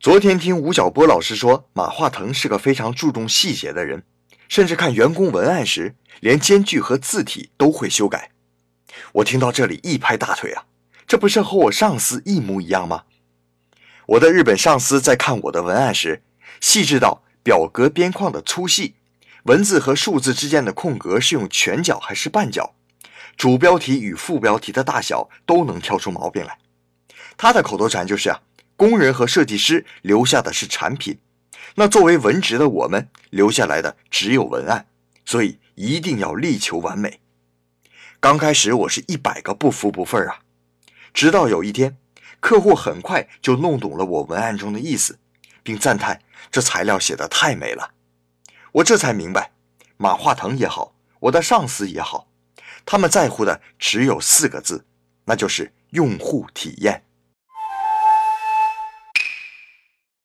昨天听吴晓波老师说，马化腾是个非常注重细节的人，甚至看员工文案时，连间距和字体都会修改。我听到这里一拍大腿啊，这不是和我上司一模一样吗？我的日本上司在看我的文案时，细致到表格边框的粗细，文字和数字之间的空格是用全角还是半角，主标题与副标题的大小都能挑出毛病来。他的口头禅就是啊。工人和设计师留下的是产品，那作为文职的我们留下来的只有文案，所以一定要力求完美。刚开始我是一百个不服不忿啊，直到有一天，客户很快就弄懂了我文案中的意思，并赞叹这材料写的太美了。我这才明白，马化腾也好，我的上司也好，他们在乎的只有四个字，那就是用户体验。